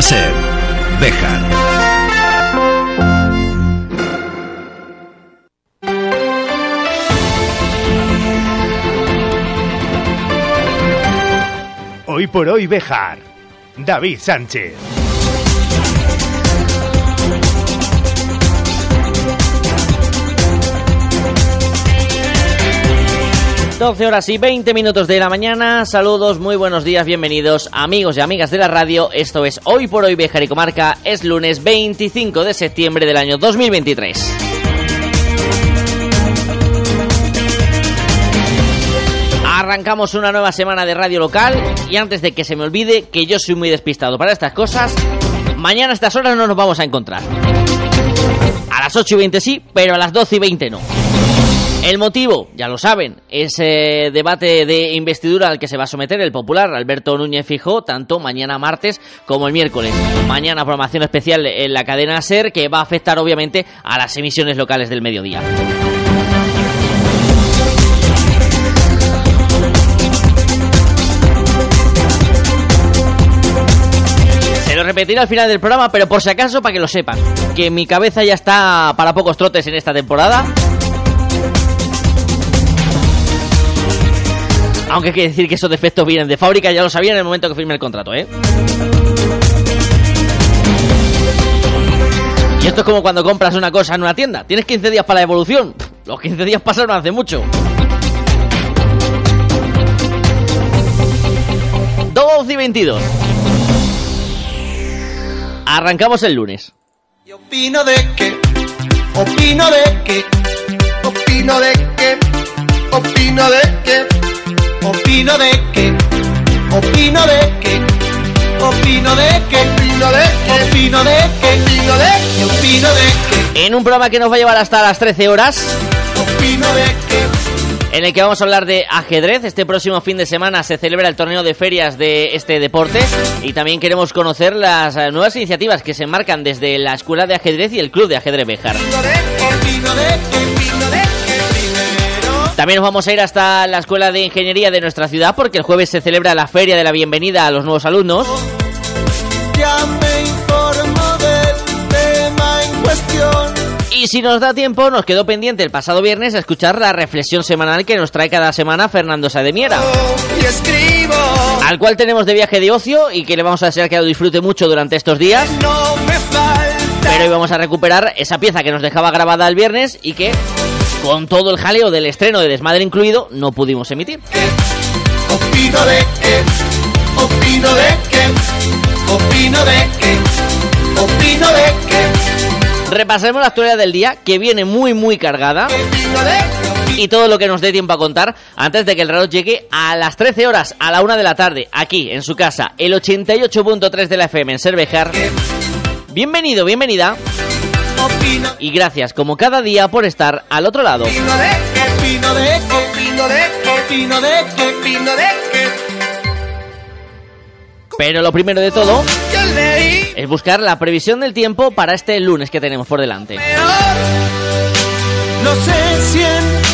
Ser. Hoy por hoy Bejar. David Sánchez. 12 horas y 20 minutos de la mañana. Saludos, muy buenos días, bienvenidos amigos y amigas de la radio. Esto es Hoy por Hoy Bejar y Comarca. Es lunes 25 de septiembre del año 2023. Arrancamos una nueva semana de radio local y antes de que se me olvide que yo soy muy despistado para estas cosas, mañana a estas horas no nos vamos a encontrar. A las 8 y 20 sí, pero a las 12 y 20 no. El motivo, ya lo saben, ese debate de investidura al que se va a someter el popular Alberto Núñez Fijó, tanto mañana martes como el miércoles. Mañana programación especial en la cadena SER que va a afectar obviamente a las emisiones locales del mediodía. Se lo repetiré al final del programa, pero por si acaso, para que lo sepan, que mi cabeza ya está para pocos trotes en esta temporada Aunque hay que decir que esos defectos vienen de fábrica, ya lo sabía en el momento que firmé el contrato, ¿eh? Y esto es como cuando compras una cosa en una tienda. Tienes 15 días para la evolución. Los 15 días pasaron hace mucho. 12 y 22. Arrancamos el lunes. Y opino de que, opino de que, opino de que, opino de que, opino de que, opino de que, opino de que, opino de que, opino de que, opino de que, opino de que, En un programa que nos va a llevar hasta las 13 horas, opino de que. en el que vamos a hablar de ajedrez. Este próximo fin de semana se celebra el torneo de ferias de este deporte y también queremos conocer las eh, nuevas iniciativas que se enmarcan desde la Escuela de Ajedrez y el Club de Ajedrez Bejar. Opino de que, opino de que, opino de que, primero. También nos vamos a ir hasta la Escuela de Ingeniería de nuestra ciudad porque el jueves se celebra la Feria de la Bienvenida a los nuevos alumnos. Ya me informo del tema en cuestión. Y si nos da tiempo, nos quedó pendiente el pasado viernes a escuchar la reflexión semanal que nos trae cada semana Fernando Sademiera. Escribo, Al cual tenemos de viaje de ocio y que le vamos a desear que lo disfrute mucho durante estos días. no me falta. Pero hoy vamos a recuperar esa pieza que nos dejaba grabada el viernes y que, con todo el jaleo del estreno de Desmadre incluido, no pudimos emitir. Opino de que, opino de que, opino de que, opino de que, Repasaremos la actualidad del día, que viene muy muy cargada, y todo lo que nos dé tiempo a contar antes de que el reloj llegue a las 13 horas, a la 1 de la tarde, aquí en su casa, el 88.3 de la FM en Cervejar. Bienvenido, bienvenida, y gracias como cada día por estar al otro lado. Pero lo primero de todo es buscar la previsión del tiempo para este lunes que tenemos por delante. No sé si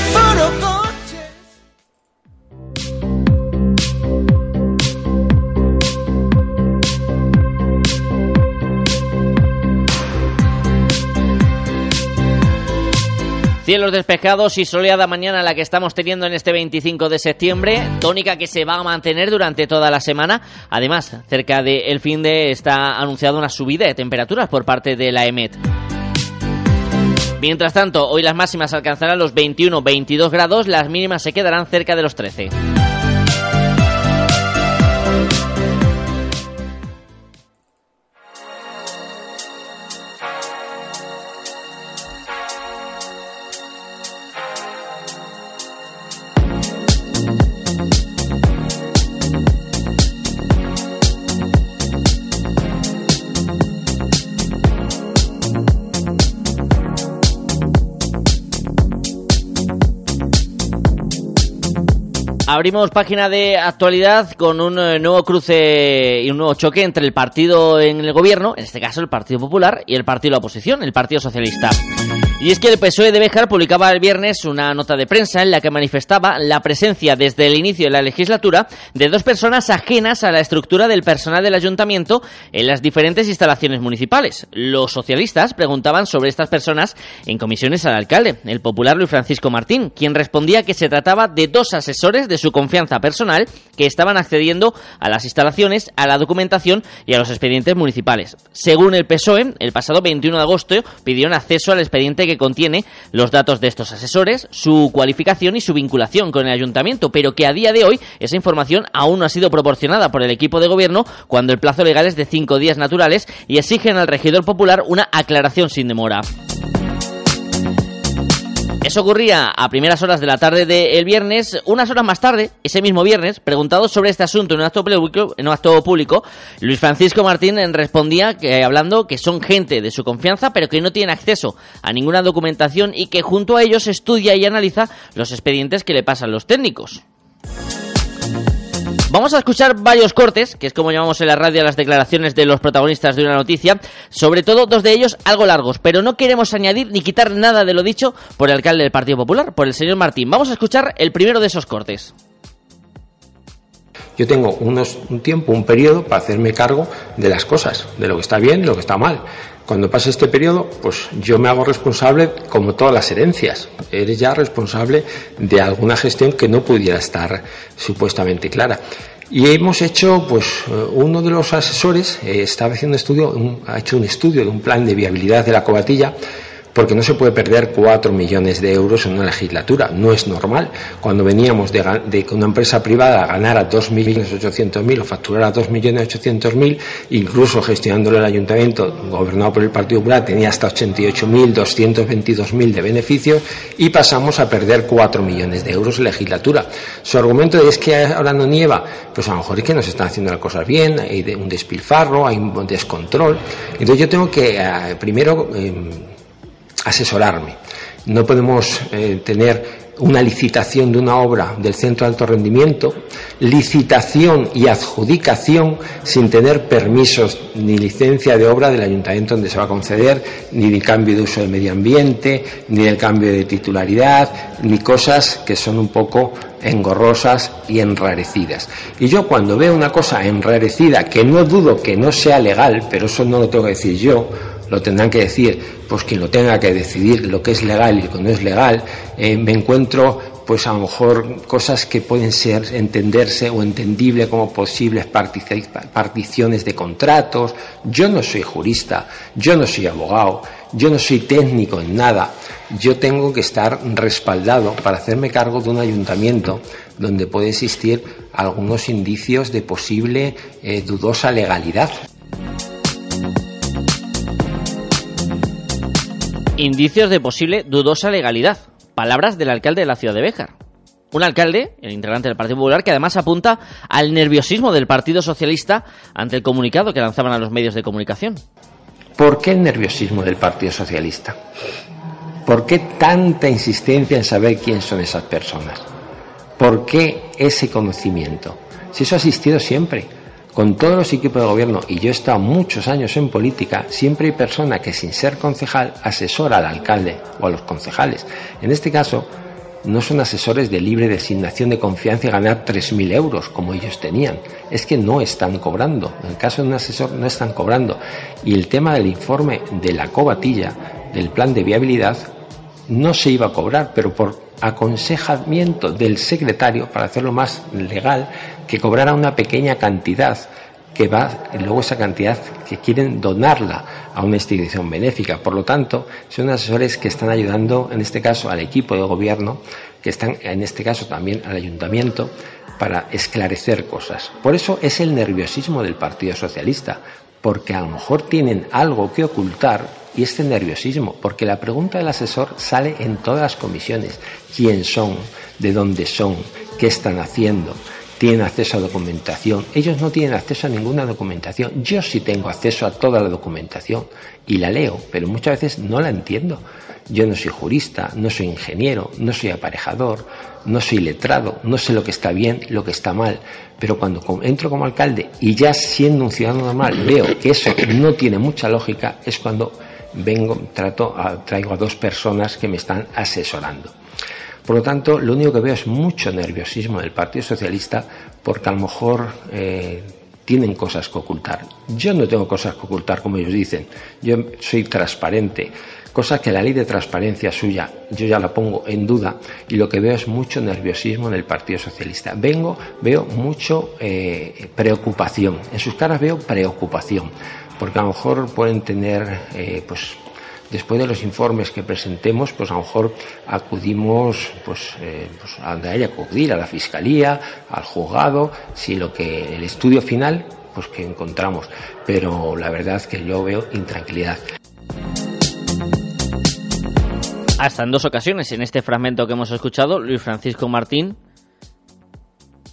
Cielos despejados y soleada mañana la que estamos teniendo en este 25 de septiembre, tónica que se va a mantener durante toda la semana. Además, cerca del fin de está anunciada una subida de temperaturas por parte de la EMET. Mientras tanto, hoy las máximas alcanzarán los 21-22 grados, las mínimas se quedarán cerca de los 13. Abrimos página de actualidad con un eh, nuevo cruce y un nuevo choque entre el partido en el gobierno, en este caso el Partido Popular, y el partido de la oposición, el Partido Socialista. Y es que el PSOE de Béjar publicaba el viernes una nota de prensa en la que manifestaba la presencia desde el inicio de la legislatura de dos personas ajenas a la estructura del personal del ayuntamiento en las diferentes instalaciones municipales. Los socialistas preguntaban sobre estas personas en comisiones al alcalde, el popular Luis Francisco Martín, quien respondía que se trataba de dos asesores de su confianza personal que estaban accediendo a las instalaciones, a la documentación y a los expedientes municipales. Según el PSOE, el pasado 21 de agosto pidieron acceso al expediente que contiene los datos de estos asesores, su cualificación y su vinculación con el ayuntamiento, pero que a día de hoy esa información aún no ha sido proporcionada por el equipo de gobierno cuando el plazo legal es de cinco días naturales y exigen al regidor popular una aclaración sin demora. Eso ocurría a primeras horas de la tarde del viernes. Unas horas más tarde, ese mismo viernes, preguntado sobre este asunto en un acto público, en un acto público Luis Francisco Martín respondía que, hablando que son gente de su confianza, pero que no tienen acceso a ninguna documentación y que junto a ellos estudia y analiza los expedientes que le pasan los técnicos. Vamos a escuchar varios cortes, que es como llamamos en la radio las declaraciones de los protagonistas de una noticia, sobre todo dos de ellos algo largos, pero no queremos añadir ni quitar nada de lo dicho por el alcalde del Partido Popular, por el señor Martín. Vamos a escuchar el primero de esos cortes. Yo tengo unos, un tiempo, un periodo para hacerme cargo de las cosas, de lo que está bien y lo que está mal. Cuando pase este periodo, pues yo me hago responsable, como todas las herencias. Eres ya responsable de alguna gestión que no pudiera estar supuestamente clara. Y hemos hecho, pues, eh, uno de los asesores eh, estaba haciendo un estudio, ha hecho un estudio de un plan de viabilidad de la cobatilla porque no se puede perder cuatro millones de euros en una legislatura. No es normal. Cuando veníamos de, de una empresa privada a ganar a dos millones ochocientos mil o facturar a dos millones ochocientos mil, incluso gestionándolo el ayuntamiento gobernado por el Partido Popular tenía hasta ochenta y ocho mil doscientos veintidós mil de beneficios y pasamos a perder cuatro millones de euros en legislatura. Su argumento es que ahora no nieva, pues a lo mejor es que no se están haciendo las cosas bien, hay un despilfarro, hay un descontrol. Entonces yo tengo que eh, primero em, asesorarme. No podemos eh, tener una licitación de una obra del centro de alto rendimiento, licitación y adjudicación sin tener permisos ni licencia de obra del ayuntamiento donde se va a conceder, ni de cambio de uso del medio ambiente, ni del cambio de titularidad, ni cosas que son un poco engorrosas y enrarecidas. Y yo cuando veo una cosa enrarecida, que no dudo que no sea legal, pero eso no lo tengo que decir yo, lo tendrán que decir pues quien lo tenga que decidir lo que es legal y lo que no es legal, eh, me encuentro pues a lo mejor cosas que pueden ser entenderse o entendible como posibles particiones de contratos. Yo no soy jurista, yo no soy abogado, yo no soy técnico en nada. Yo tengo que estar respaldado para hacerme cargo de un ayuntamiento donde puede existir algunos indicios de posible eh, dudosa legalidad. Indicios de posible dudosa legalidad. Palabras del alcalde de la ciudad de Béjar. Un alcalde, el integrante del Partido Popular, que además apunta al nerviosismo del Partido Socialista ante el comunicado que lanzaban a los medios de comunicación. ¿Por qué el nerviosismo del Partido Socialista? ¿Por qué tanta insistencia en saber quién son esas personas? ¿Por qué ese conocimiento? Si eso ha existido siempre con todos los equipos de gobierno, y yo he estado muchos años en política, siempre hay personas que sin ser concejal asesora al alcalde o a los concejales. En este caso, no son asesores de libre designación de confianza y ganar 3.000 euros como ellos tenían. Es que no están cobrando. En el caso de un asesor no están cobrando. Y el tema del informe de la cobatilla, del plan de viabilidad, no se iba a cobrar, pero por aconsejamiento del secretario, para hacerlo más legal, que cobrara una pequeña cantidad que va, luego esa cantidad que quieren donarla a una institución benéfica. Por lo tanto, son asesores que están ayudando, en este caso, al equipo de gobierno, que están, en este caso, también al ayuntamiento, para esclarecer cosas. Por eso es el nerviosismo del Partido Socialista, porque a lo mejor tienen algo que ocultar y este nerviosismo, porque la pregunta del asesor sale en todas las comisiones. ¿Quién son? ¿De dónde son? ¿Qué están haciendo? ¿Tienen acceso a documentación? Ellos no tienen acceso a ninguna documentación. Yo sí tengo acceso a toda la documentación y la leo, pero muchas veces no la entiendo. Yo no soy jurista, no soy ingeniero, no soy aparejador, no soy letrado, no sé lo que está bien, lo que está mal, pero cuando entro como alcalde y ya siendo un ciudadano normal veo que eso no tiene mucha lógica, es cuando vengo, trato, traigo a dos personas que me están asesorando. Por lo tanto, lo único que veo es mucho nerviosismo del Partido Socialista porque a lo mejor eh, tienen cosas que ocultar. Yo no tengo cosas que ocultar, como ellos dicen. Yo soy transparente, cosa que la ley de transparencia suya yo ya la pongo en duda y lo que veo es mucho nerviosismo en el Partido Socialista. Vengo, veo mucho eh, preocupación. En sus caras veo preocupación, porque a lo mejor pueden tener, eh, pues, después de los informes que presentemos, pues a lo mejor acudimos pues, eh, pues a donde acudir, a la fiscalía, al juzgado, si lo que el estudio final, pues que encontramos. Pero la verdad es que yo veo intranquilidad. Hasta en dos ocasiones, en este fragmento que hemos escuchado, Luis Francisco Martín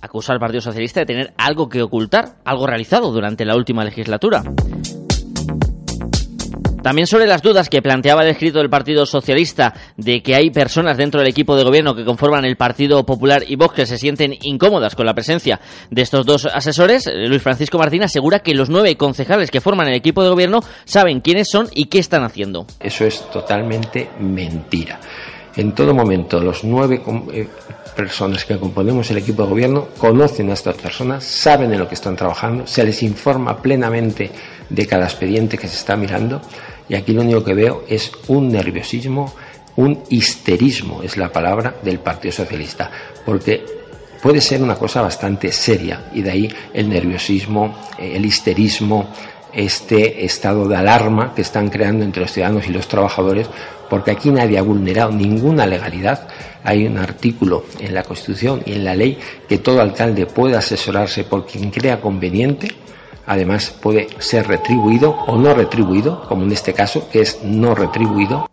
acusa al Partido Socialista de tener algo que ocultar, algo realizado durante la última legislatura. También sobre las dudas que planteaba el escrito del Partido Socialista de que hay personas dentro del equipo de gobierno que conforman el Partido Popular y Vox que se sienten incómodas con la presencia de estos dos asesores, Luis Francisco Martín asegura que los nueve concejales que forman el equipo de gobierno saben quiénes son y qué están haciendo. Eso es totalmente mentira. En todo momento, los nueve eh, personas que componemos el equipo de gobierno conocen a estas personas, saben en lo que están trabajando, se les informa plenamente de cada expediente que se está mirando y aquí lo único que veo es un nerviosismo, un histerismo, es la palabra del Partido Socialista, porque puede ser una cosa bastante seria y de ahí el nerviosismo, eh, el histerismo, este estado de alarma que están creando entre los ciudadanos y los trabajadores, porque aquí nadie ha vulnerado ninguna legalidad. Hay un artículo en la Constitución y en la ley que todo alcalde puede asesorarse por quien crea conveniente además puede ser retribuido o no retribuido, como en este caso, que es no retribuido.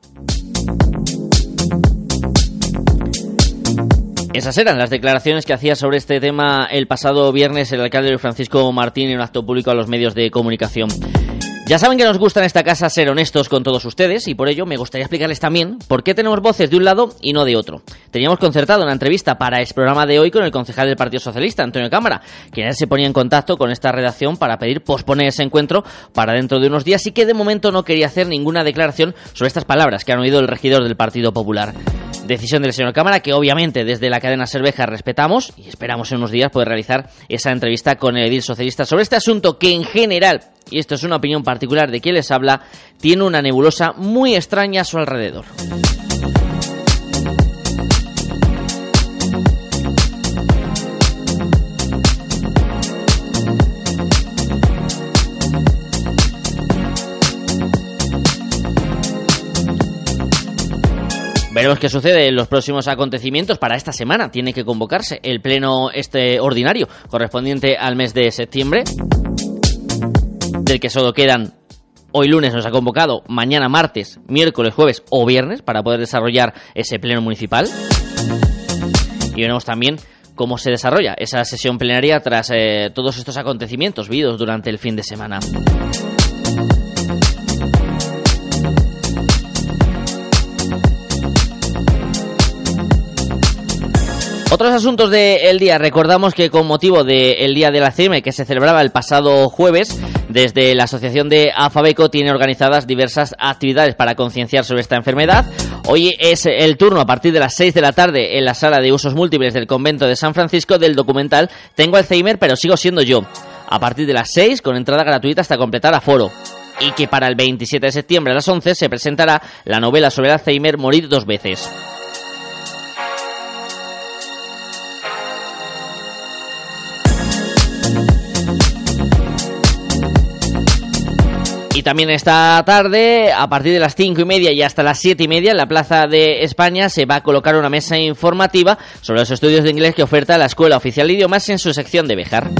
Esas eran las declaraciones que hacía sobre este tema el pasado viernes el alcalde Francisco Martín en un acto público a los medios de comunicación. Ya saben que nos gusta en esta casa ser honestos con todos ustedes y por ello me gustaría explicarles también por qué tenemos voces de un lado y no de otro. Teníamos concertado una entrevista para el programa de hoy con el concejal del Partido Socialista, Antonio Cámara, quien se ponía en contacto con esta redacción para pedir posponer ese encuentro para dentro de unos días y que de momento no quería hacer ninguna declaración sobre estas palabras que han oído el regidor del Partido Popular. Decisión del señor Cámara que obviamente desde la cadena Cerveja respetamos y esperamos en unos días poder realizar esa entrevista con el edil socialista sobre este asunto que en general y esto es una opinión particular de quien les habla, tiene una nebulosa muy extraña a su alrededor. Veremos qué sucede en los próximos acontecimientos. Para esta semana tiene que convocarse el pleno este ordinario correspondiente al mes de septiembre del que solo quedan hoy lunes nos ha convocado, mañana martes, miércoles, jueves o viernes para poder desarrollar ese pleno municipal. Y veremos también cómo se desarrolla esa sesión plenaria tras eh, todos estos acontecimientos vividos durante el fin de semana. Otros asuntos del día. Recordamos que con motivo del Día de la CIME que se celebraba el pasado jueves, desde la Asociación de Afabeco tiene organizadas diversas actividades para concienciar sobre esta enfermedad. Hoy es el turno a partir de las 6 de la tarde en la sala de usos múltiples del convento de San Francisco del documental Tengo Alzheimer pero sigo siendo yo. A partir de las 6 con entrada gratuita hasta completar aforo y que para el 27 de septiembre a las 11 se presentará la novela sobre Alzheimer Morir dos veces. También esta tarde, a partir de las cinco y media y hasta las siete y media, en la Plaza de España se va a colocar una mesa informativa sobre los estudios de inglés que oferta la Escuela Oficial de Idiomas en su sección de Bejar.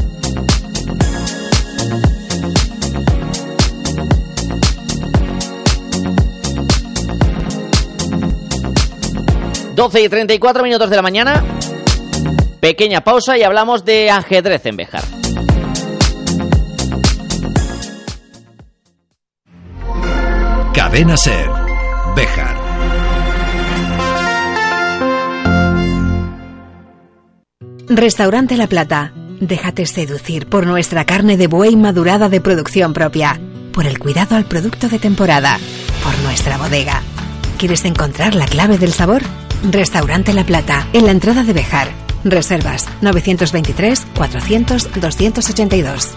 Doce y treinta y cuatro minutos de la mañana. Pequeña pausa y hablamos de ajedrez en Bejar. Cadena Ser. Bejar. Restaurante La Plata. Déjate seducir por nuestra carne de buey madurada de producción propia por el cuidado al producto de temporada, por nuestra bodega. ¿Quieres encontrar la clave del sabor? Restaurante La Plata, en la entrada de Bejar. Reservas 923 400 282.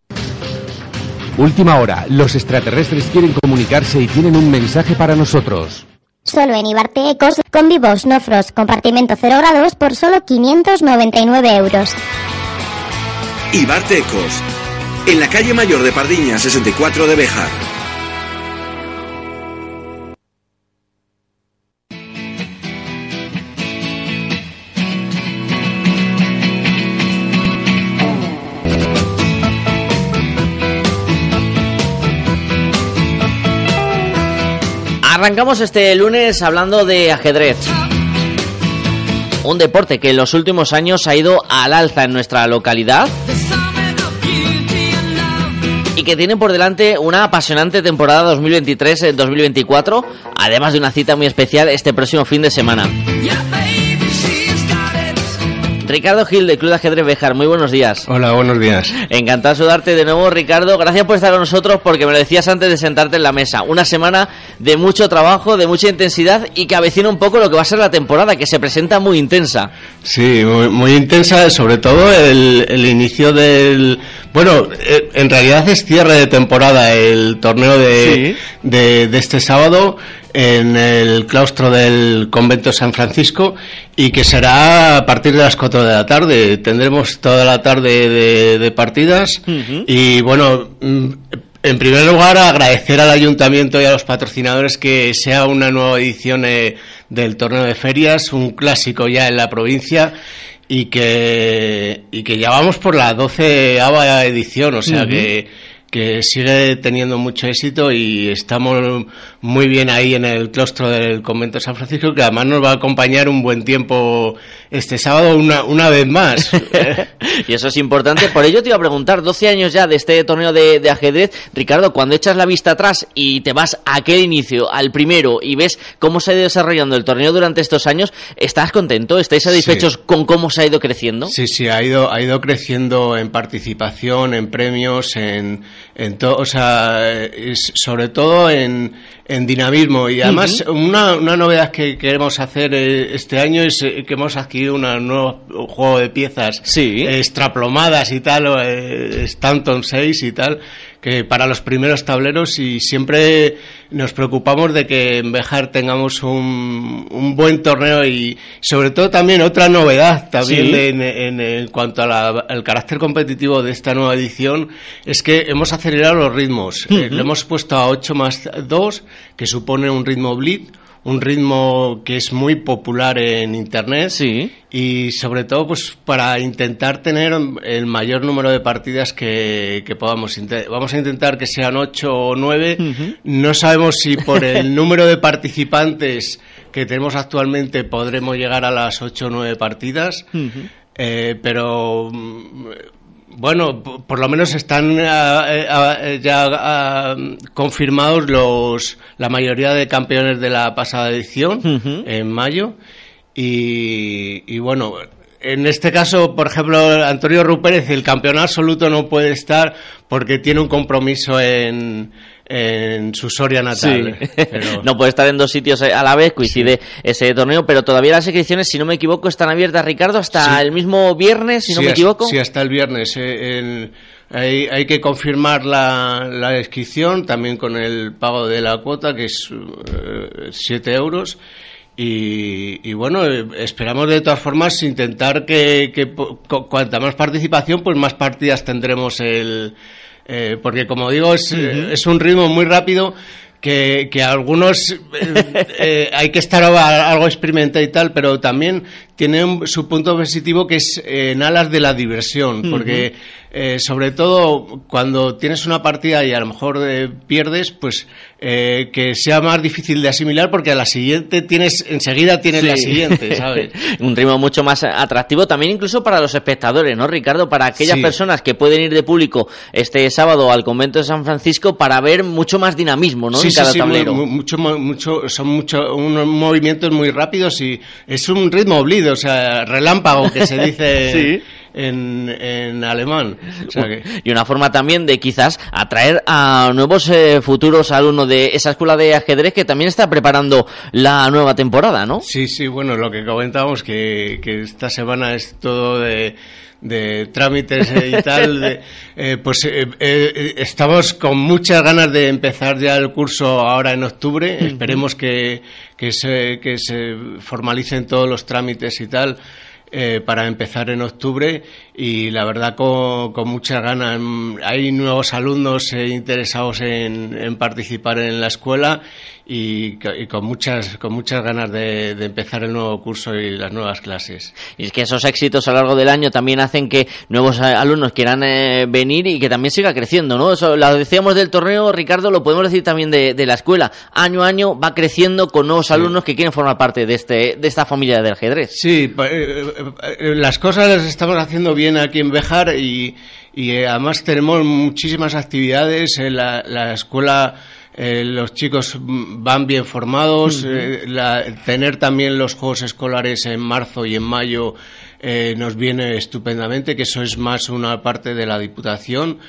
Última hora. Los extraterrestres quieren comunicarse y tienen un mensaje para nosotros. Solo en Ibarte Ecos, con vivos, no frost, compartimento 0 grados por solo 599 euros. Ibarte Ecos. En la calle mayor de Pardiña, 64 de Bejar. Arrancamos este lunes hablando de ajedrez. Un deporte que en los últimos años ha ido al alza en nuestra localidad y que tiene por delante una apasionante temporada 2023-2024, además de una cita muy especial este próximo fin de semana. Ricardo Gil de Club de Ajedrez Bejar, muy buenos días. Hola, buenos días. Encantado de saludarte de nuevo, Ricardo. Gracias por estar con nosotros porque me lo decías antes de sentarte en la mesa. Una semana de mucho trabajo, de mucha intensidad y que avecina un poco lo que va a ser la temporada, que se presenta muy intensa. Sí, muy, muy intensa, sobre todo el, el inicio del... Bueno, eh, en realidad es cierre de temporada el torneo de, de, de este sábado en el claustro del convento San Francisco y que será a partir de las 4 de la tarde. Tendremos toda la tarde de, de partidas. Y bueno, mm, en primer lugar agradecer al ayuntamiento y a los patrocinadores que sea una nueva edición eh, del torneo de ferias, un clásico ya en la provincia y que, y que ya vamos por la 12 edición, o sea que que sigue teniendo mucho éxito y estamos muy bien ahí en el claustro del convento de San Francisco, que además nos va a acompañar un buen tiempo este sábado una, una vez más. y eso es importante. Por ello te iba a preguntar, 12 años ya de este torneo de, de ajedrez. Ricardo, cuando echas la vista atrás y te vas a aquel inicio, al primero, y ves cómo se ha ido desarrollando el torneo durante estos años, ¿estás contento? ¿Estáis satisfechos con cómo se ha ido creciendo? Sí, sí, ha ido, ha ido creciendo en participación, en premios, en, en todo, o sea, es- sobre todo en, en dinamismo. Y además, una, una novedad que queremos hacer eh, este año es eh, que hemos adquirido un nuevo juego de piezas eh, extraplomadas y tal, Stanton 6 y tal, que para los primeros tableros y siempre nos preocupamos de que en Bejar tengamos un, un buen torneo y sobre todo también otra novedad también Sí. en, en- en cuanto al carácter competitivo de esta nueva edición es que hemos acelerado los ritmos. Eh, Ujú. lo hemos puesto a 8 más 2, que supone un ritmo blitz, un ritmo que es muy popular en internet y sobre todo pues para intentar tener el mayor número de partidas que, que podamos vamos a intentar que sean 8 o 9 no sabemos si por el número de participantes que tenemos actualmente podremos llegar a las 8 o 9 partidas. Eh, pero mm, bueno, por lo menos están eh, ah, eh, ya ah, confirmados los la mayoría de campeones de la pasada edición en mayo y, y bueno. En este caso, por ejemplo, Antonio Rupérez, el campeón absoluto no puede estar porque tiene un compromiso en, en su Soria natal. Sí. Pero- no puede estar en dos sitios a la vez, coincide ese torneo, pero todavía las inscripciones, si no me equivoco, están abiertas, Ricardo, hasta Sí. el mismo viernes, si no me hasta- equivoco. Sí, hasta el viernes. eh, el- hay, hay que confirmar la, la inscripción también con el pago de la cuota, que es 7 euros. Y, y bueno, eh, esperamos de todas formas intentar que, que cuanta más participación, pues más partidas tendremos el. Eh, porque como digo, es, eh, es un ritmo muy rápido que, que algunos eh, eh, hay que estar a- algo experimentado y tal, pero también tiene su punto positivo que es en alas de la diversión, porque eh, sobre todo cuando tienes una partida y a lo mejor eh, pierdes, pues eh, que sea más difícil de asimilar porque a la siguiente tienes, enseguida tienes la siguiente, ¿sabes? Un ritmo mucho más atractivo también incluso para los espectadores, ¿no, Ricardo? Para aquellas personas que pueden ir de público este sábado al convento de San Francisco para ver mucho más dinamismo, ¿no? en cada tablero. mucho, mucho, son mucho, unos movimientos muy rápidos y es un ritmo oblido, o sea, relámpago que se dice. en, en alemán. Y una forma también de quizás atraer a nuevos eh, futuros alumnos de esa escuela de ajedrez que también está preparando la nueva temporada, ¿no? Sí, sí, bueno, lo que comentábamos que, que esta semana es todo de de trámites y tal, eh, pues eh, estamos con muchas ganas de empezar ya el curso ahora en octubre. Esperemos que, que, se, que se formalicen todos los trámites y tal. Eh, para empezar en octubre y la verdad con, con muchas ganas. Hay nuevos alumnos eh, interesados en, participar en la escuela y, con muchas con muchas ganas de, empezar el nuevo curso y las nuevas clases. Y es que esos éxitos a lo largo del año también hacen que nuevos eh, alumnos quieran venir y que también siga creciendo, ¿no? Eso lo decíamos del torneo, Ricardo, lo podemos decir también de, de la escuela. Año a año va creciendo con nuevos alumnos que quieren formar parte de este de esta familia del ajedrez. Sí, eh, las cosas las estamos haciendo bien aquí en Bejar y, eh, además tenemos muchísimas actividades. En la, escuela eh, los chicos van bien formados. tener también los juegos escolares en marzo y en mayo nos viene estupendamente, que eso es más una parte de la Diputación.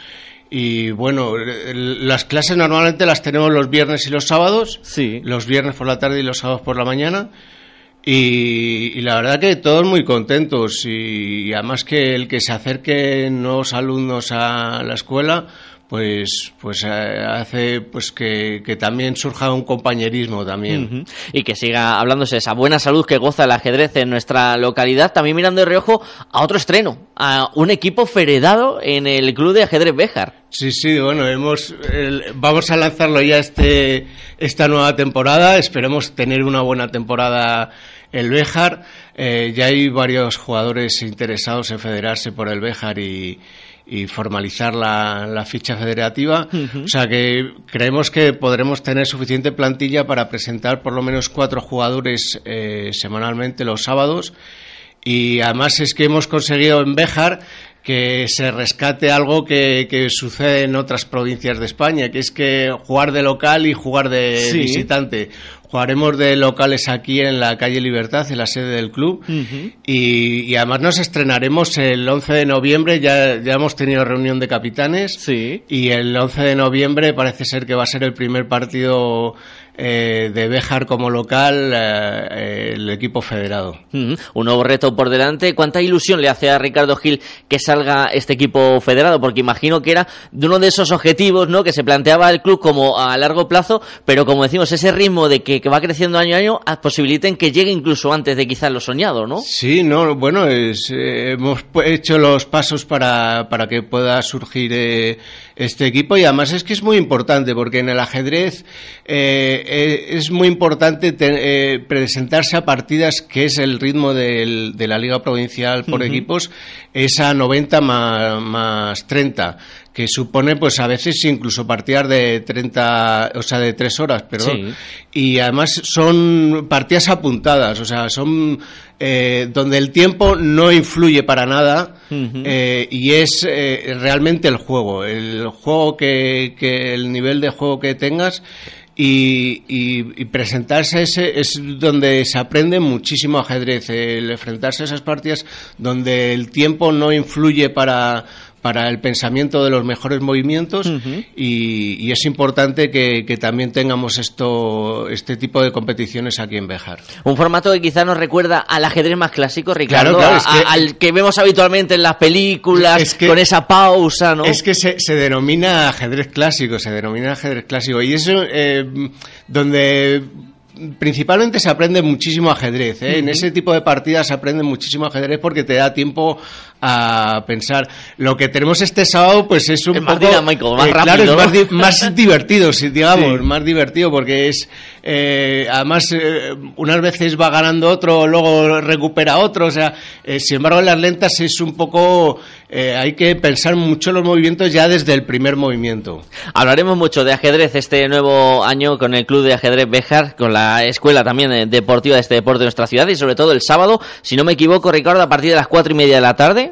Y bueno, las clases normalmente las tenemos los viernes y los sábados. Sí. Los viernes por la tarde y los sábados por la mañana. Y, la verdad que todos muy contentos y, además que el que se acerquen nuevos alumnos a la escuela pues pues eh, hace pues que, también surja un compañerismo también. Y que siga hablándose de esa buena salud que goza el ajedrez en nuestra localidad también mirando de reojo a otro estreno a un equipo feredado en el club de ajedrez Béjar. Sí sí bueno hemos vamos a lanzarlo ya este esta nueva temporada. Esperemos tener una buena temporada el Béjar. Eh, ya hay varios jugadores interesados en federarse por el Béjar y y formalizar la, ficha federativa. O sea que creemos que podremos tener suficiente plantilla para presentar por lo menos cuatro jugadores eh, semanalmente los sábados. Y además es que hemos conseguido en Béjar que se rescate algo que, que, sucede en otras provincias de España, que es que jugar de local y jugar de visitante. Jugaremos de locales aquí en la calle Libertad, en la sede del club. y, además nos estrenaremos el 11 de noviembre. Ya, ya hemos tenido reunión de capitanes. Sí. Y el 11 de noviembre parece ser que va a ser el primer partido eh, de Béjar como local eh, el equipo federado. Un nuevo reto por delante. ¿Cuánta ilusión le hace a Ricardo Gil que salga este equipo federado? Porque imagino que era de uno de esos objetivos ¿no? que se planteaba el club como a largo plazo, pero como decimos, ese ritmo de que, va creciendo año a año posibiliten que llegue incluso antes de quizás lo soñado, ¿no? Sí, no, bueno, es, eh, hemos hecho los pasos para, para que pueda surgir este equipo y además es que es muy importante porque en el ajedrez eh, eh, es muy importante eh, presentarse a partidas que es el ritmo de la liga provincial por equipos es a 90 más, más 30 que supone pues a veces incluso partidas de 30, o sea, de 3 horas, perdón. Y además son partidas apuntadas, o sea, son eh, donde el tiempo no influye para nada eh, y es eh, realmente el juego, el juego que, que, el nivel de juego que tengas. Y, y, presentarse a ese es donde se aprende muchísimo ajedrez, el enfrentarse a esas partidas donde el tiempo no influye para, para el pensamiento de los mejores movimientos y, es importante que, también tengamos esto este tipo de competiciones aquí en Bejar. Un formato que quizá nos recuerda al ajedrez más clásico, Ricardo, al que vemos habitualmente en las películas, con esa pausa, ¿no? Es que se, denomina ajedrez clásico, se denomina ajedrez clásico y eso eh, donde principalmente se aprende muchísimo ajedrez. ¿eh? En ese tipo de partidas se aprende muchísimo ajedrez porque te da tiempo a pensar. Lo que tenemos este sábado, pues es un más poco. dinámico, más eh, rápido, claro, es más, di- más divertido, si digamos, más divertido, porque es. eh, además, eh, unas veces va ganando otro, luego recupera otro, o sea, eh, sin embargo, en las lentas es un poco. eh, hay que pensar mucho los movimientos ya desde el primer movimiento. Hablaremos mucho de ajedrez este nuevo año con el Club de Ajedrez Béjar, con la escuela también deportiva de este deporte de nuestra ciudad y sobre todo el sábado, si no me equivoco, Ricardo, a partir de las cuatro y media de la tarde.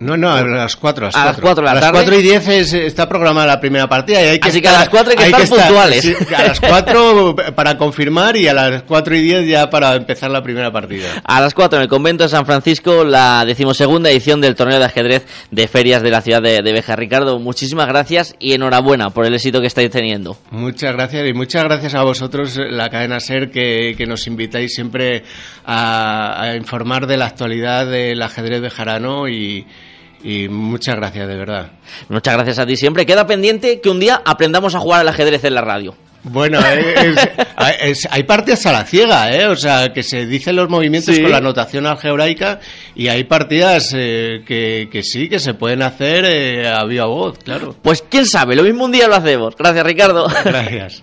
No, no, a las 4. A las cuatro de la a las tarde. 4 y 10 es- está programada la primera partida. Y hay que Así que a las cuatro hay que estar puntuales. sí, a las 4 para confirmar y a las 4 y 10 ya para empezar la primera partida. A las 4 en el convento de San Francisco, la decimosegunda edición del torneo de ajedrez de ferias de la ciudad de, de Béjar. Ricardo, muchísimas gracias y enhorabuena por el éxito que estáis teniendo. Muchas gracias y muchas gracias a vosotros, la cadena SER, que, que nos invitáis siempre a, a informar de la actualidad del ajedrez bejarano y, y muchas gracias, de verdad. Muchas gracias a ti siempre. Queda pendiente que un día aprendamos a jugar al ajedrez en la radio. Bueno, es- es- hay partidas a la ciega, ¿eh? O sea, que se dicen los movimientos Sí. con la notación algebraica y hay partidas eh, que, que sí, que se pueden hacer eh, a viva voz, claro. Pues quién sabe, lo mismo un día lo hacemos. Gracias, Ricardo. Gracias.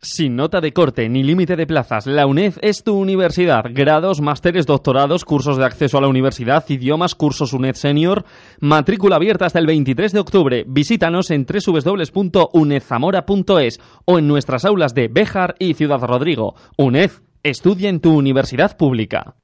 Sin nota de corte ni límite de plazas, la UNED es tu universidad. Grados, másteres, doctorados, cursos de acceso a la universidad, idiomas, cursos UNED Senior. Matrícula abierta hasta el 23 de octubre. Visítanos en www.unedzamora.es o en nuestras aulas de Béjar y Ciudad Rodrigo. UNED, estudia en tu universidad pública.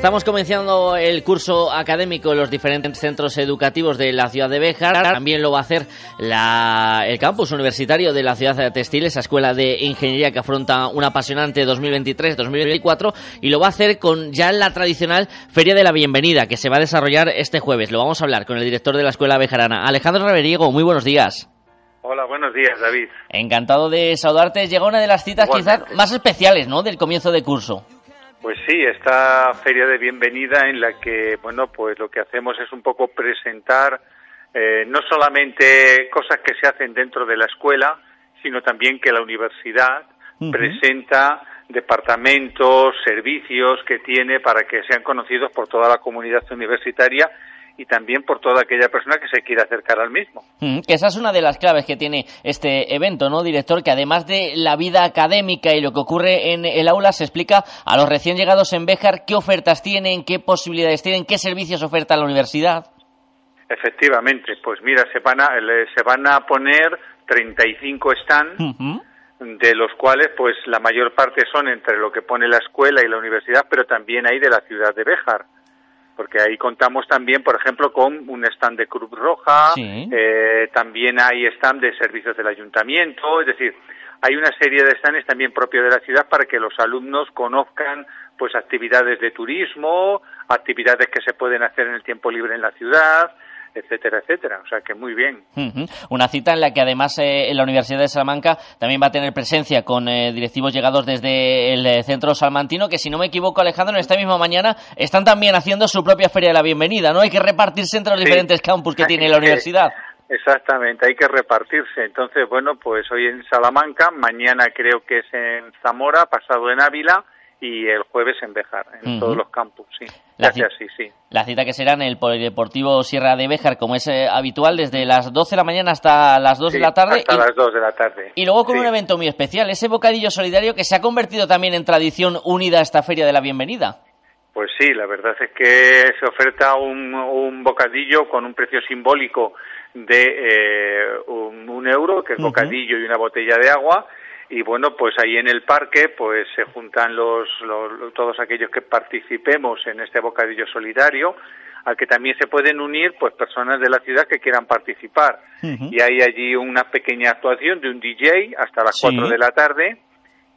Estamos comenzando el curso académico en los diferentes centros educativos de la ciudad de Béjar. También lo va a hacer la- el campus universitario de la ciudad de Textil, esa escuela de ingeniería que afronta un apasionante 2023-2024 y lo va a hacer con ya la tradicional Feria de la Bienvenida que se va a desarrollar este jueves. Lo vamos a hablar con el director de la escuela bejarana, Alejandro Raveriego. Muy buenos días. Hola, buenos días, David. Encantado de saludarte. Llega una de las citas Igualmente. quizás más especiales, ¿no? Del comienzo de curso. Pues sí, esta feria de bienvenida en la que, bueno, pues lo que hacemos es un poco presentar eh, no solamente cosas que se hacen dentro de la escuela, sino también que la universidad presenta departamentos, servicios que tiene para que sean conocidos por toda la comunidad universitaria y también por toda aquella persona que se quiera acercar al mismo. Mm, Que esa es una de las claves que tiene este evento, ¿no, director? Que además de la vida académica y lo que ocurre en el aula, se explica a los recién llegados en Béjar qué ofertas tienen, qué posibilidades tienen, qué servicios oferta la universidad. Efectivamente, pues mira, se van a, se van a poner 35 stands, de los cuales pues la mayor parte son entre lo que pone la escuela y la universidad, pero también hay de la ciudad de Béjar, porque ahí contamos también, por ejemplo, con un stand de Cruz Roja, Sí. eh, también hay stand de servicios del ayuntamiento, es decir, hay una serie de stands también propios de la ciudad para que los alumnos conozcan pues actividades de turismo, actividades que se pueden hacer en el tiempo libre en la ciudad, etcétera, etcétera. O sea que muy bien. Una cita en la que además eh, en la Universidad de Salamanca también va a tener presencia con eh, directivos llegados desde el eh, centro salmantino, que si no me equivoco, Alejandro, en esta misma mañana están también haciendo su propia feria de la bienvenida, ¿no? Hay que repartirse entre los diferentes campus que tiene la universidad. Exactamente, hay que repartirse. Entonces, bueno, pues hoy en Salamanca, mañana creo que es en Zamora, pasado en Ávila y el jueves en Béjar, en todos los campus, sí. Gracias, sí, sí. La cita que será en el Polideportivo Sierra de Béjar, como es eh, habitual, desde las 12 de la mañana hasta las 2 de la tarde. Hasta las 2 de la tarde. Y luego con un evento muy especial, ese bocadillo solidario que se ha convertido también en tradición unida a esta Feria de la Bienvenida. Pues sí, la verdad es que se oferta un, un bocadillo con un precio simbólico de eh, un, euro, que es bocadillo y una botella de agua, y bueno, pues ahí en el parque pues se juntan los, todos aquellos que participemos en este bocadillo solidario, al que también se pueden unir pues personas de la ciudad que quieran participar. Y hay allí una pequeña actuación de un DJ hasta las cuatro de la tarde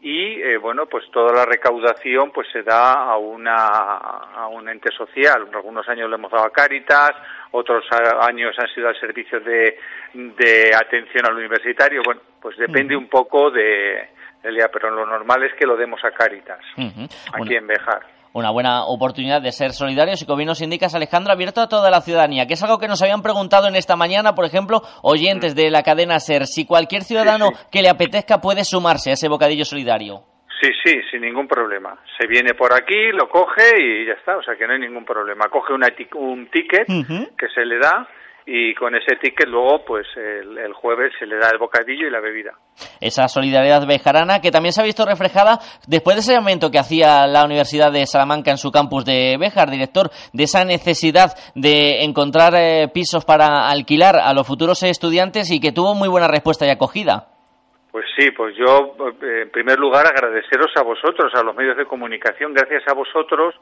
y eh, bueno pues toda la recaudación pues se da a una a un ente social. Algunos años le hemos dado a Cáritas otros años han sido al servicio de, de atención al universitario. Bueno pues depende un poco de, día pero lo normal es que lo demos a Cáritas aquí en Bejar una buena oportunidad de ser solidarios y como bien nos indicas Alejandro, abierto a toda la ciudadanía, que es algo que nos habían preguntado en esta mañana, por ejemplo, oyentes de la cadena SER, si cualquier ciudadano que le apetezca puede sumarse a ese bocadillo solidario. Sí, sí, sin ningún problema. Se viene por aquí, lo coge y ya está, o sea que no hay ningún problema. Coge una un ticket que se le da y con ese ticket luego pues el, jueves se le da el bocadillo y la bebida. Esa solidaridad bejarana que también se ha visto reflejada después de ese momento que hacía la Universidad de Salamanca en su campus de Béjar, director, de esa necesidad de encontrar eh, pisos para alquilar a los futuros estudiantes y que tuvo muy buena respuesta y acogida. Pues sí, pues yo en primer lugar agradeceros a vosotros, a los medios de comunicación, gracias a vosotros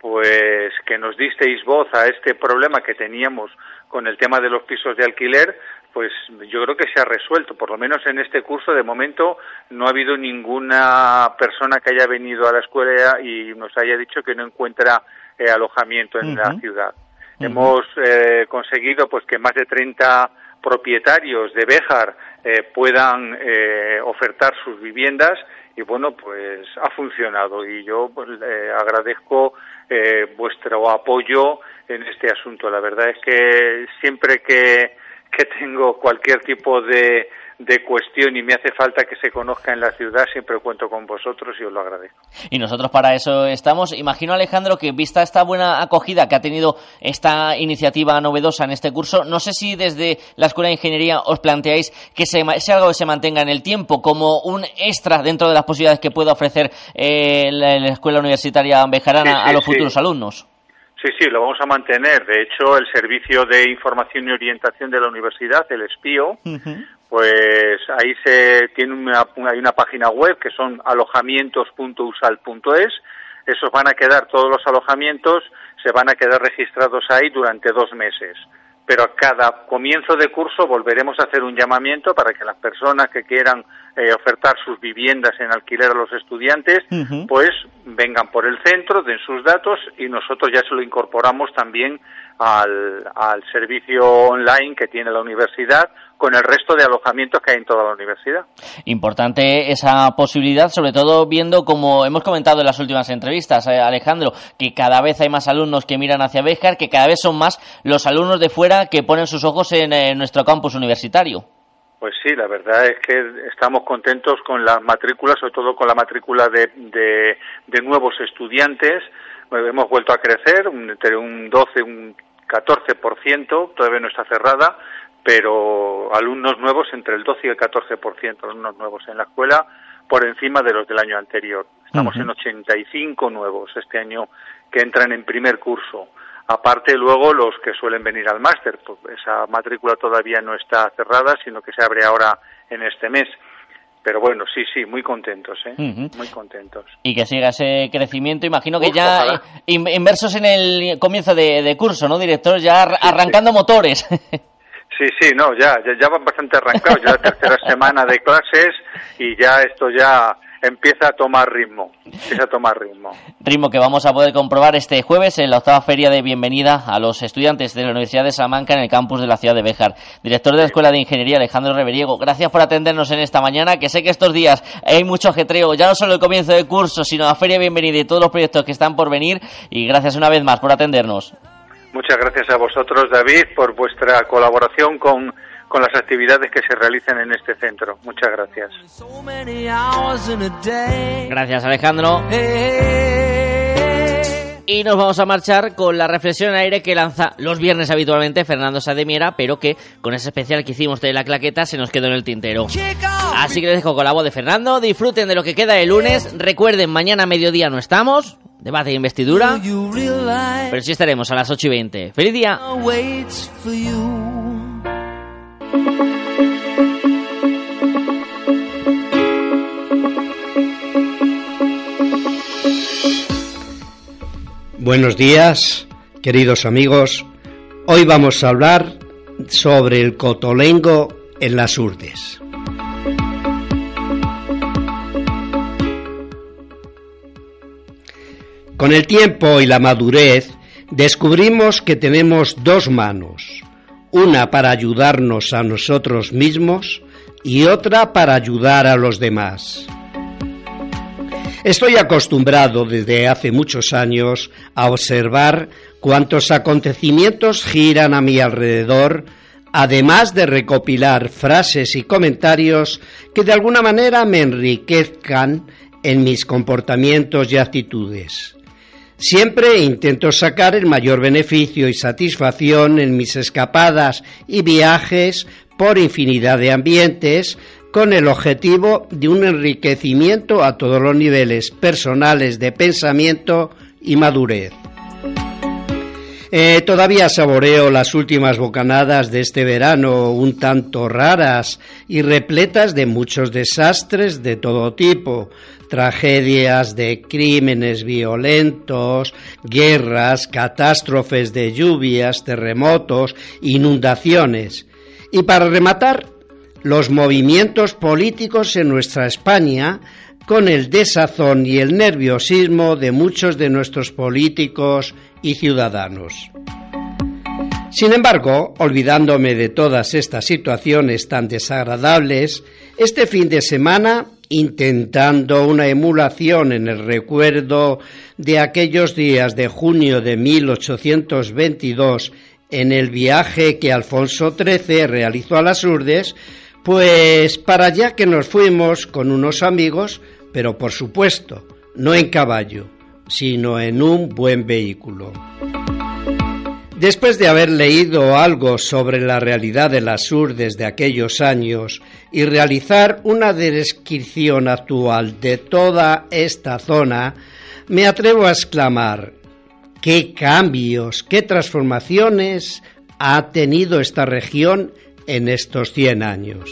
pues que nos disteis voz a este problema que teníamos con el tema de los pisos de alquiler, pues yo creo que se ha resuelto. Por lo menos en este curso, de momento, no ha habido ninguna persona que haya venido a la escuela y nos haya dicho que no encuentra eh, alojamiento en la ciudad. Hemos eh, conseguido pues que más de 30 propietarios de Béjar eh, puedan ofertar sus viviendas y bueno pues ha funcionado y yo pues, agradezco vuestro apoyo en este asunto. La verdad es que siempre que, que tengo cualquier tipo de, de cuestión y me hace falta que se conozca en la ciudad, siempre cuento con vosotros y os lo agradezco. Y nosotros para eso estamos. Imagino, Alejandro, que vista esta buena acogida que ha tenido esta iniciativa novedosa en este curso, no sé si desde la Escuela de Ingeniería os planteáis que se, sea algo que se mantenga en el tiempo, como un extra dentro de las posibilidades que pueda ofrecer eh, la, Escuela Universitaria Bejarana a los futuros alumnos. Sí, sí, lo vamos a mantener. De hecho, el Servicio de Información y Orientación de la Universidad, el SPIO, pues ahí se tiene una, hay una página web que son alojamientos.usal.es. Esos van a quedar, todos los alojamientos se van a quedar registrados ahí durante dos meses pero a cada comienzo de curso volveremos a hacer un llamamiento para que las personas que quieran eh, ofertar sus viviendas en alquiler a los estudiantes, pues vengan por el centro, den sus datos y nosotros ya se lo incorporamos también al, al servicio online que tiene la universidad con el resto de alojamientos que hay en toda la universidad. Importante esa posibilidad, sobre todo viendo, como hemos comentado en las últimas entrevistas, eh, Alejandro, que cada vez hay más alumnos que miran hacia Béjar, que cada vez son más los alumnos de fuera que ponen sus ojos en, nuestro campus universitario. Pues sí, la verdad es que estamos contentos con las matrículas, sobre todo con la matrícula de, de, nuevos estudiantes. Hemos vuelto a crecer, entre un 12, un 14%, todavía no está cerrada, pero alumnos nuevos entre el 12 y el 14% alumnos nuevos en la escuela por encima de los del año anterior. Estamos en 85 nuevos este año que entran en primer curso. Aparte luego los que suelen venir al máster, pues esa matrícula todavía no está cerrada, sino que se abre ahora en este mes. Pero bueno, sí, sí, muy contentos, ¿eh? Muy contentos. Y que siga ese crecimiento. Imagino que ya inversos en el comienzo de, curso, ¿no, director? Ya arrancando motores. Sí, sí, no, ya, ya, van bastante arrancados, ya la tercera semana de clases y ya esto ya empieza a tomar ritmo, empieza a tomar ritmo. Ritmo que vamos a poder comprobar este jueves en la octava feria de bienvenida a los estudiantes de la Universidad de Salamanca en el campus de la ciudad de Béjar. Director de la Escuela de Ingeniería, Alejandro Reveriego, gracias por atendernos en esta mañana, que sé que estos días hay mucho ajetreo, ya no solo el comienzo de curso, sino la feria de bienvenida y todos los proyectos que están por venir, y gracias una vez más por atendernos. Muchas gracias a vosotros, David, por vuestra colaboración con con las actividades que se realicen en este centro. Muchas gracias. Gracias Alejandro. Y nos vamos a marchar con la reflexión en aire que lanza los viernes habitualmente Fernando Sademiera, pero que con ese especial que hicimos de la claqueta se nos quedó en el tintero. Así que les dejo con la voz de Fernando. Disfruten de lo que queda el lunes. Recuerden, mañana a mediodía no estamos. Debate de investidura. Pero sí estaremos a las 8 y 20. ¡Feliz día! Buenos días, queridos amigos. Hoy vamos a hablar sobre el cotolengo en las urdes. Con el tiempo y la madurez descubrimos que tenemos dos manos, una para ayudarnos a nosotros mismos y otra para ayudar a los demás. Estoy acostumbrado desde hace muchos años a observar cuántos acontecimientos giran a mi alrededor, además de recopilar frases y comentarios que de alguna manera me enriquezcan en mis comportamientos y actitudes. Siempre intento sacar el mayor beneficio y satisfacción en mis escapadas y viajes por infinidad de ambientes con el objetivo de un enriquecimiento a todos los niveles personales de pensamiento y madurez. Eh, todavía saboreo las últimas bocanadas de este verano un tanto raras y repletas de muchos desastres de todo tipo, tragedias de crímenes violentos, guerras, catástrofes de lluvias, terremotos, inundaciones. Y para rematar, los movimientos políticos en nuestra España con el desazón y el nerviosismo de muchos de nuestros políticos y ciudadanos. Sin embargo, olvidándome de todas estas situaciones tan desagradables, este fin de semana, intentando una emulación en el recuerdo de aquellos días de junio de 1822 en el viaje que Alfonso XIII realizó a las Urdes, pues para allá que nos fuimos con unos amigos, pero por supuesto, no en caballo, sino en un buen vehículo. Después de haber leído algo sobre la realidad de las urdes de aquellos años y realizar una descripción actual de toda esta zona, me atrevo a exclamar, ¿qué cambios, qué transformaciones ha tenido esta región en estos 100 años?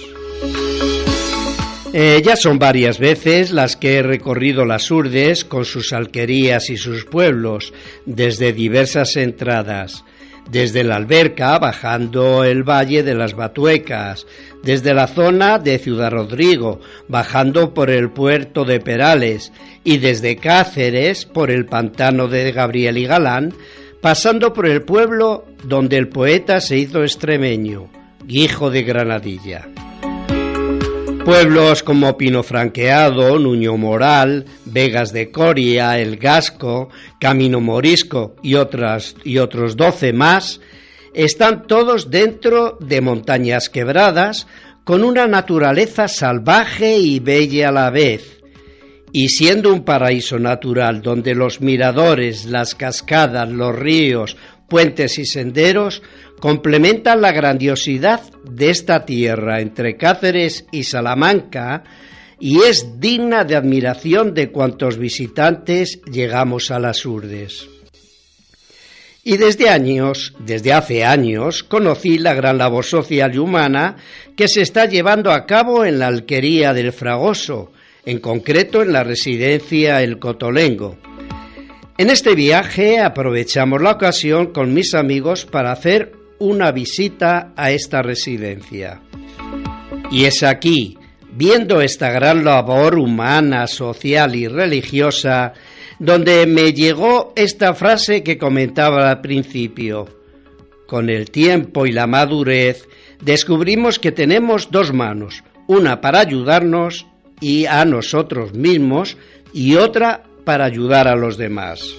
Eh, ya son varias veces las que he recorrido las urdes con sus alquerías y sus pueblos, desde diversas entradas, desde la alberca bajando el valle de las Batuecas, desde la zona de Ciudad Rodrigo, bajando por el puerto de Perales y desde Cáceres por el pantano de Gabriel y Galán, pasando por el pueblo donde el poeta se hizo extremeño, Guijo de Granadilla. Pueblos como Pino Franqueado, Nuño Moral, Vegas de Coria, El Gasco, Camino Morisco y, otras, y otros doce más están todos dentro de montañas quebradas con una naturaleza salvaje y bella a la vez. Y siendo un paraíso natural donde los miradores, las cascadas, los ríos, puentes y senderos complementan la grandiosidad de esta tierra entre Cáceres y Salamanca y es digna de admiración de cuantos visitantes llegamos a las Urdes. Y desde años, desde hace años, conocí la gran labor social y humana que se está llevando a cabo en la alquería del Fragoso, en concreto en la residencia El Cotolengo, en este viaje aprovechamos la ocasión con mis amigos para hacer una visita a esta residencia. Y es aquí, viendo esta gran labor humana, social y religiosa, donde me llegó esta frase que comentaba al principio. Con el tiempo y la madurez descubrimos que tenemos dos manos, una para ayudarnos y a nosotros mismos y otra para ayudar a los demás.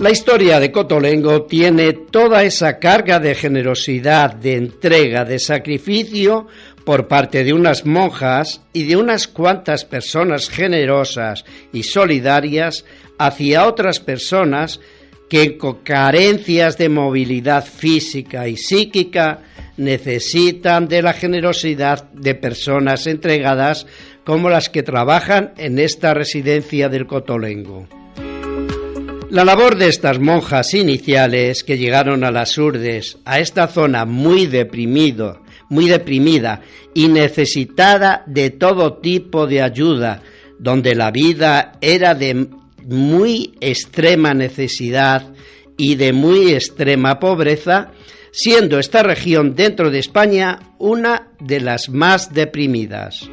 La historia de Cotolengo tiene toda esa carga de generosidad, de entrega, de sacrificio por parte de unas monjas y de unas cuantas personas generosas y solidarias hacia otras personas que con carencias de movilidad física y psíquica necesitan de la generosidad de personas entregadas como las que trabajan en esta residencia del Cotolengo. La labor de estas monjas iniciales que llegaron a las Urdes, a esta zona muy deprimido, muy deprimida y necesitada de todo tipo de ayuda, donde la vida era de muy extrema necesidad y de muy extrema pobreza, siendo esta región dentro de España una de las más deprimidas.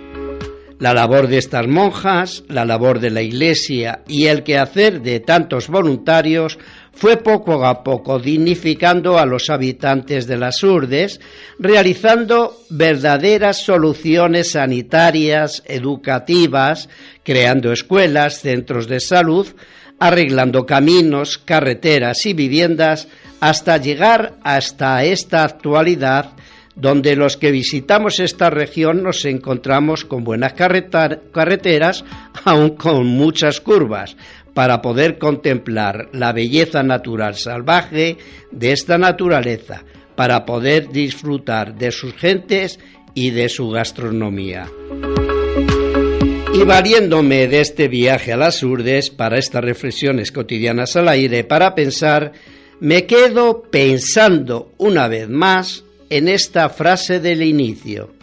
La labor de estas monjas, la labor de la Iglesia y el quehacer de tantos voluntarios fue poco a poco dignificando a los habitantes de las Urdes, realizando verdaderas soluciones sanitarias, educativas, creando escuelas, centros de salud, arreglando caminos, carreteras y viviendas, hasta llegar hasta esta actualidad donde los que visitamos esta región nos encontramos con buenas carreteras, aún con muchas curvas, para poder contemplar la belleza natural salvaje de esta naturaleza, para poder disfrutar de sus gentes y de su gastronomía. Y valiéndome de este viaje a las Urdes para estas reflexiones cotidianas al aire, para pensar, me quedo pensando una vez más en esta frase del inicio.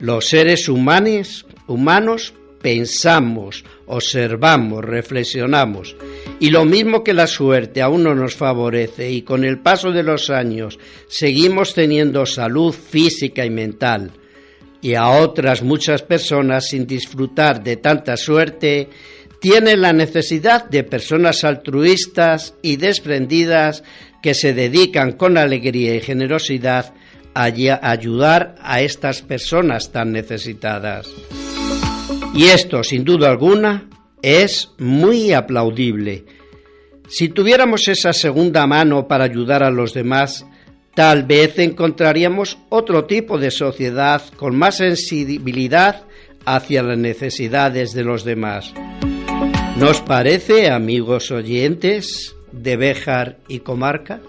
Los seres humanos, humanos pensamos, observamos, reflexionamos. Y lo mismo que la suerte a uno nos favorece y con el paso de los años seguimos teniendo salud física y mental, y a otras muchas personas sin disfrutar de tanta suerte, tienen la necesidad de personas altruistas y desprendidas que se dedican con alegría y generosidad ayudar a estas personas tan necesitadas. Y esto, sin duda alguna, es muy aplaudible. Si tuviéramos esa segunda mano para ayudar a los demás, tal vez encontraríamos otro tipo de sociedad con más sensibilidad hacia las necesidades de los demás. ¿Nos parece, amigos oyentes de Béjar y Comarca?